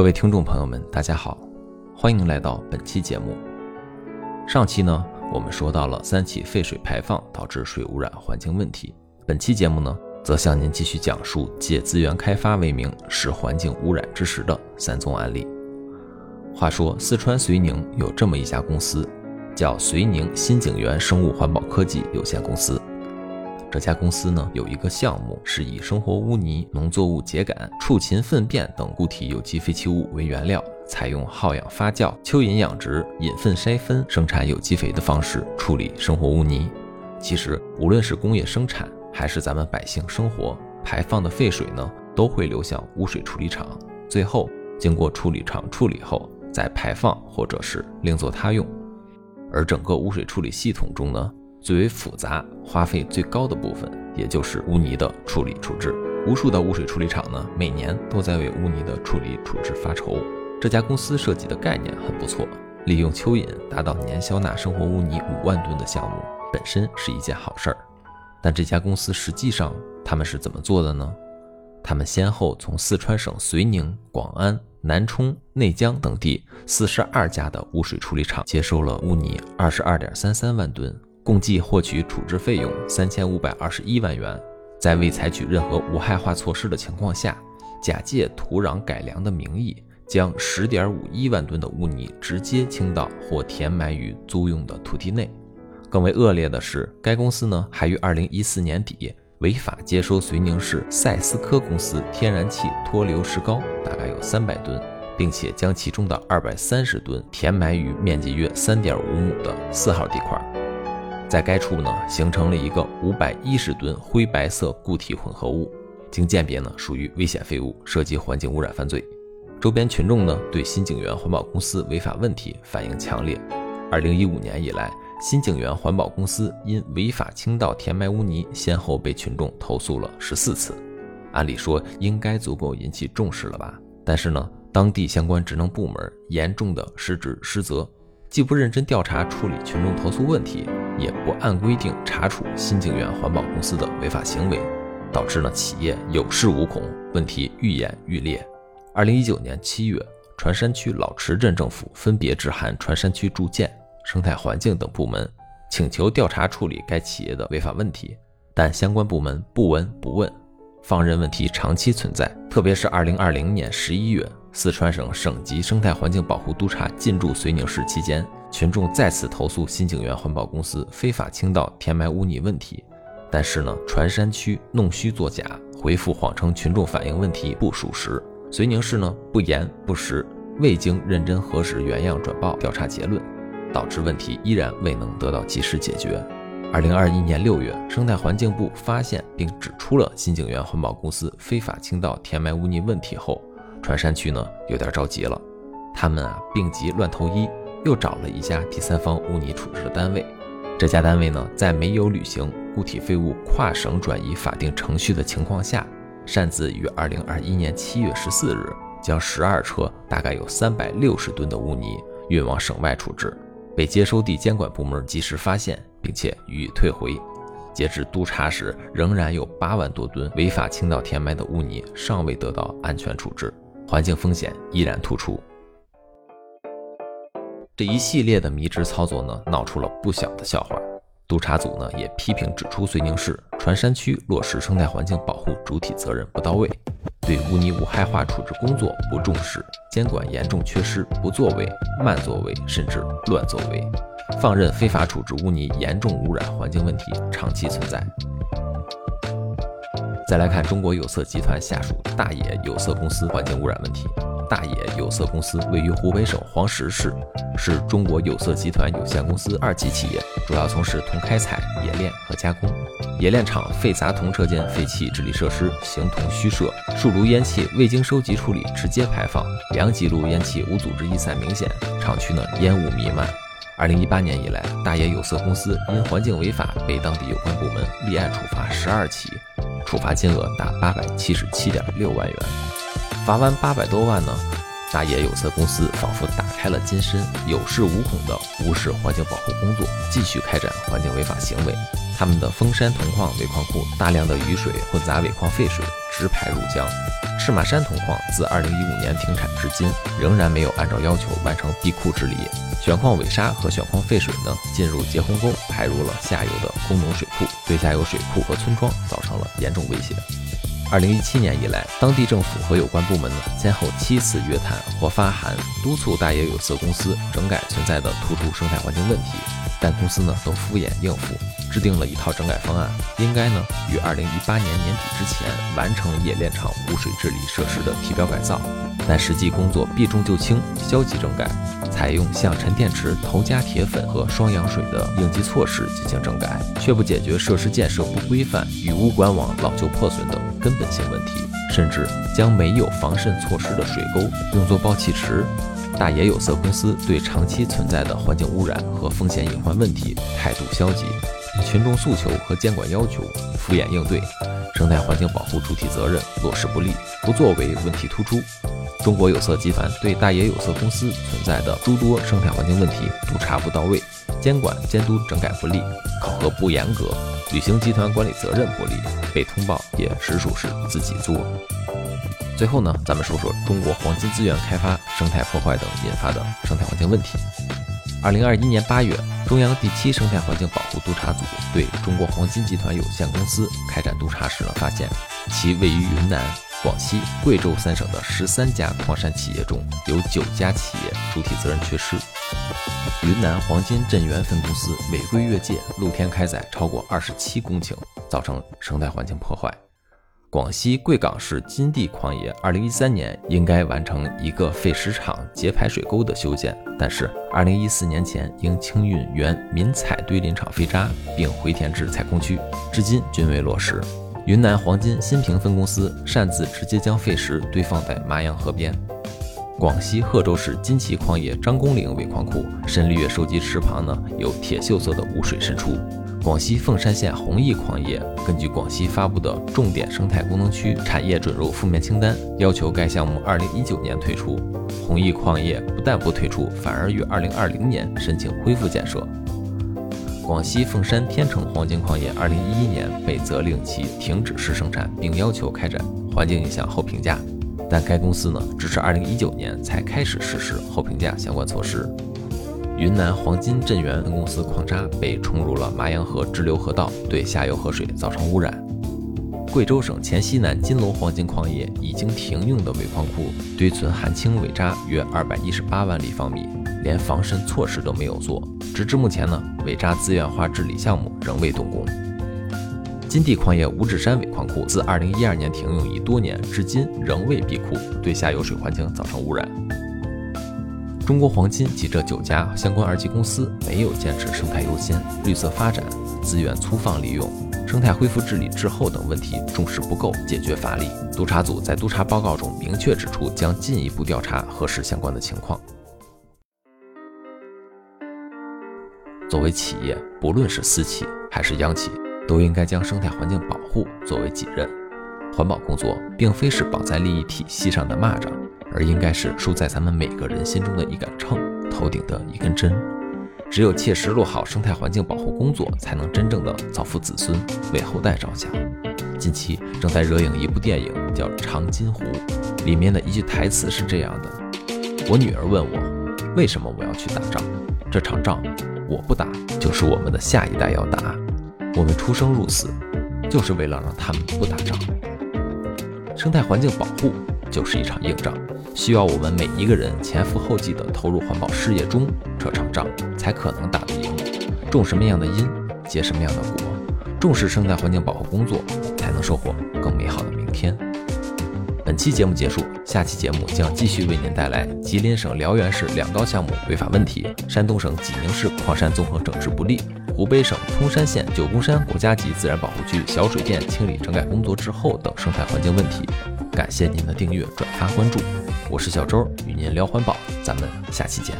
各位听众朋友们，大家好，欢迎来到本期节目。上期呢，我们说到了三起废水排放导致水污染环境问题。本期节目呢，则向您继续讲述借资源开发为名使环境污染之时的三宗案例。话说，四川遂宁有这么一家公司，叫遂宁新景源生物环保科技有限公司。这家公司呢有一个项目是以生活污泥、农作物秸秆、畜禽粪便等固体有机废弃物为原料，采用耗氧发酵、蚯蚓养殖、引粪筛分生产有机肥的方式处理生活污泥。其实，无论是工业生产还是咱们百姓生活排放的废水呢，都会流向污水处理厂，最后经过处理厂处理后再排放或者是另作他用。而整个污水处理系统中呢，最为复杂、花费最高的部分，也就是污泥的处理处置。无数的污水处理厂呢，每年都在为污泥的处理处置发愁。这家公司设计的概念很不错，利用蚯蚓达到年消纳生活污泥五万吨的项目，本身是一件好事儿。但这家公司实际上他们是怎么做的呢？他们先后从四川省遂宁、广安、南充、内江等地四十二家的污水处理厂接收了污泥二十二点三三万吨。共计获取处置费用三千五百二十一万元，在未采取任何无害化措施的情况下，假借土壤改良的名义，将十点五一万吨的污泥直接倾倒或填埋于租用的土地内。更为恶劣的是，该公司呢还于二零一四年底违法接收绥宁市赛斯科公司天然气脱硫石膏，大概有三百吨，并且将其中的二百三十吨填埋于面积约三点五亩的四号地块。在该处呢，形成了一个五百一十吨灰白色固体混合物，经鉴别呢，属于危险废物，涉及环境污染犯罪。周边群众呢，对新景源环保公司违法问题反应强烈。二零一五年以来，新景源环保公司因违法倾倒填埋污泥，先后被群众投诉了十四次。按理说应该足够引起重视了吧？但是呢，当地相关职能部门严重的失职失责，既不认真调查处理群众投诉问题。也不按规定查处新景源环保公司的违法行为，导致呢企业有恃无恐，问题愈演愈烈。二零一九年七月，船山区老池镇政府分别致函船山区住建、生态环境等部门，请求调查处理该企业的违法问题，但相关部门不闻不问，放任问题长期存在。特别是二零二零年十一月，四川省省级生态环境保护督察进驻遂宁市期间。群众再次投诉新景源环保公司非法倾倒填埋污泥问题，但是呢，船山区弄虚作假，回复谎称群众反映问题不属实。遂宁市呢不严不实，未经认真核实原样转报调查结论，导致问题依然未能得到及时解决。二零二一年六月，生态环境部发现并指出了新景源环保公司非法倾倒填埋污泥问题后，船山区呢有点着急了，他们啊病急乱投医。又找了一家第三方污泥处置的单位，这家单位呢，在没有履行固体废物跨省转移法定程序的情况下，擅自于二零二一年七月十四日将十二车大概有三百六十吨的污泥运往省外处置，被接收地监管部门及时发现，并且予以退回。截至督查时，仍然有八万多吨违法倾倒填埋的污泥尚未得到安全处置，环境风险依然突出。这一系列的迷之操作呢，闹出了不小的笑话。督查组呢也批评指出，遂宁市船山区落实生态环境保护主体责任不到位，对污泥无害化处置工作不重视，监管严重缺失，不作为、慢作为，甚至乱作为，放任非法处置污泥，严重污染环境问题长期存在。再来看中国有色集团下属大冶有色公司环境污染问题。大冶有色公司位于湖北省黄石市，是中国有色集团有限公司二级企业，主要从事铜开采、冶炼和加工。冶炼厂废杂铜车间废气治理设施形同虚设，数炉烟气未经收集处理直接排放，两级炉烟气无组织逸散明显，厂区呢烟雾弥漫。二零一八年以来，大冶有色公司因环境违法被当地有关部门立案处罚十二起，处罚金额达八百七十七点六万元。罚完八百多万呢，大冶有色公司仿佛打开了金身，有恃无恐地无视环境保护工作，继续开展环境违法行为。他们的峰山铜矿尾矿库大量的雨水混杂尾矿废水直排入江。赤马山铜矿自2015年停产至今，仍然没有按照要求完成闭库治理，选矿尾沙和选矿废水呢进入结洪沟，排入了下游的工农水库，对下游水库和村庄造成了严重威胁。二零一七年以来，当地政府和有关部门呢，先后七次约谈或发函督促大冶有色公司整改存在的突出生态环境问题，但公司呢都敷衍应付，制定了一套整改方案，应该呢于二零一八年年底之前完成冶炼厂污水治理设施的提标改造，但实际工作避重就轻，消极整改，采用向沉淀池投加铁粉和双氧水的应急措施进行整改，却不解决设施建设不规范与物管网老旧破损等。根本性问题，甚至将没有防渗措施的水沟用作爆气池。大冶有色公司对长期存在的环境污染和风险隐患问题态度消极，群众诉求和监管要求敷衍应对，生态环境保护主体责任落实不力，不作为问题突出。中国有色集团对大冶有色公司存在的诸多生态环境问题督查不到位，监管监督整改不力，考核不严格。履行集团管理责任不力，被通报也实属是自己作。最后呢，咱们说说中国黄金资源开发、生态破坏等引发的生态环境问题。二零二一年八月，中央第七生态环境保护督查组对中国黄金集团有限公司开展督查时呢，发现其位于云南。广西、贵州三省的十三家矿山企业中有九家企业主体责任缺失。云南黄金镇源分公司违规越界，露天开采超过二十七公顷，造成生态环境破坏。广西贵港市金地矿业二零一三年应该完成一个废石场截排水沟的修建，但是二零一四年前应清运原民采堆林场废渣并回填至采空区，至今均未落实。云南黄金新平分公司擅自直接将废石堆放在麻阳河边。广西贺州市金旗矿业张公岭尾矿库深绿月收集池旁呢有铁锈色的污水渗出。广西凤山县弘毅矿业根据广西发布的重点生态功能区产业准入负面清单，要求该项目二零一九年退出。弘毅矿业不但不退出，反而于二零二零年申请恢复建设。广西凤山天成黄金矿业，二零一一年被责令其停止试生产，并要求开展环境影响后评价，但该公司呢，直至二零一九年才开始实施后评价相关措施。云南黄金镇源分公司矿渣被冲入了麻阳河支流河道，对下游河水造成污染。贵州省黔西南金龙黄金矿业已经停用的尾矿库堆存含氢尾渣约二百一十八万立方米，连防渗措施都没有做。直至目前呢，尾渣资源化治理项目仍未动工。金地矿业五指山尾矿库自二零一二年停用已多年，至今仍未闭库，对下游水环境造成污染。中国黄金及这九家相关二级公司没有坚持生态优先、绿色发展、资源粗放利用、生态恢复治理滞后等问题重视不够、解决乏力。督查组在督查报告中明确指出，将进一步调查核实相关的情况。作为企业，不论是私企还是央企，都应该将生态环境保护作为己任。环保工作并非是绑在利益体系上的蚂蚱，而应该是竖在咱们每个人心中的一杆秤，头顶的一根针。只有切实落好生态环境保护工作，才能真正的造福子孙，为后代着想。近期正在热映一部电影，叫《长津湖》，里面的一句台词是这样的：“我女儿问我，为什么我要去打仗？这场仗。”我不打，就是我们的下一代要打。我们出生入死，就是为了让他们不打仗。生态环境保护就是一场硬仗，需要我们每一个人前赴后继地投入环保事业中，这场仗才可能打得赢。种什么样的因，结什么样的果，重视生态环境保护工作，才能收获更美好的明天。本期节目结束，下期节目将继续为您带来吉林省辽源市两高项目违法问题，山东省济宁市矿山综合整治不力，湖北省通山县九宫山国家级自然保护区小水电清理整改工作滞后等生态环境问题。感谢您的订阅、转发、关注，我是小周，与您聊环保，咱们下期见。